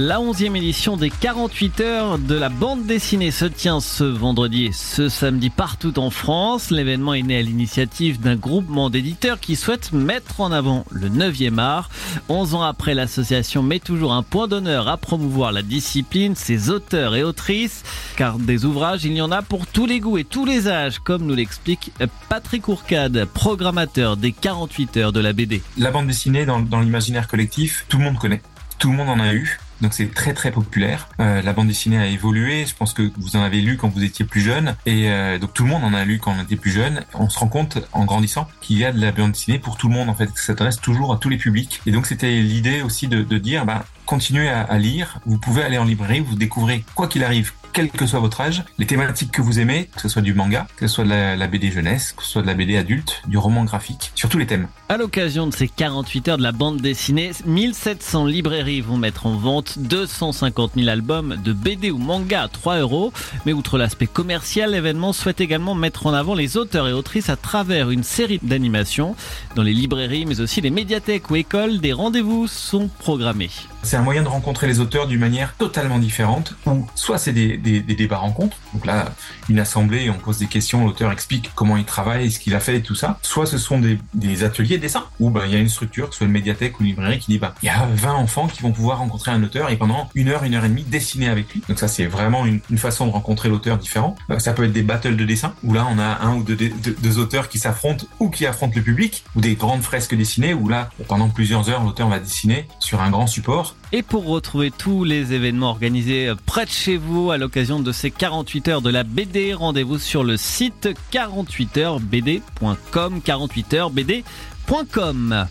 La 11e édition des 48 heures de la bande dessinée se tient ce vendredi et ce samedi partout en France. L'événement est né à l'initiative d'un groupement d'éditeurs qui souhaitent mettre en avant le 9e art. 11 ans après, l'association met toujours un point d'honneur à promouvoir la discipline, ses auteurs et autrices, car des ouvrages, il y en a pour tous les goûts et tous les âges, comme nous l'explique Patrick Ourcade, programmateur des 48 heures de la BD. La bande dessinée dans l'imaginaire collectif, tout le monde connaît. Tout le monde en a eu. Donc c'est très très populaire. Euh, la bande dessinée a évolué. Je pense que vous en avez lu quand vous étiez plus jeune. Et euh, donc tout le monde en a lu quand on était plus jeune. On se rend compte en grandissant qu'il y a de la bande dessinée pour tout le monde en fait. Ça s'adresse toujours à tous les publics. Et donc c'était l'idée aussi de, de dire, bah, continuez à, à lire. Vous pouvez aller en librairie. Vous découvrez quoi qu'il arrive quel que soit votre âge, les thématiques que vous aimez, que ce soit du manga, que ce soit de la, la, BD jeunesse, que ce soit de la BD adulte, du roman graphique, sur tous les thèmes. À l'occasion de ces 48 heures de la bande dessinée, 1700 librairies vont mettre en vente 250 000 albums de BD ou manga à 3 euros. Mais outre l'aspect commercial, l'événement souhaite également mettre en avant les auteurs et autrices à travers une série d'animations. Dans les librairies, mais aussi les médiathèques ou écoles, des rendez-vous sont programmés. C'est un moyen de rencontrer les auteurs d'une manière totalement différente, où soit c'est des, des, débats rencontres, donc là, une assemblée, on pose des questions, l'auteur explique comment il travaille, ce qu'il a fait tout ça, soit ce sont des, des ateliers de dessin, où ben, il y a une structure, que ce soit une médiathèque ou une librairie, qui dit, bah, il y a 20 enfants qui vont pouvoir rencontrer un auteur et pendant une heure, une heure et demie, dessiner avec lui. Donc ça, c'est vraiment une, une, façon de rencontrer l'auteur différent. Euh, ça peut être des battles de dessin, où là, on a un ou deux, deux auteurs qui s'affrontent ou qui affrontent le public, ou des grandes fresques dessinées, où là, pendant plusieurs heures, l'auteur va dessiner sur un grand support et pour retrouver tous les événements organisés près de chez vous à l'occasion de ces 48 heures de la BD, rendez-vous sur le site 48heursbd.com 48heursbd.com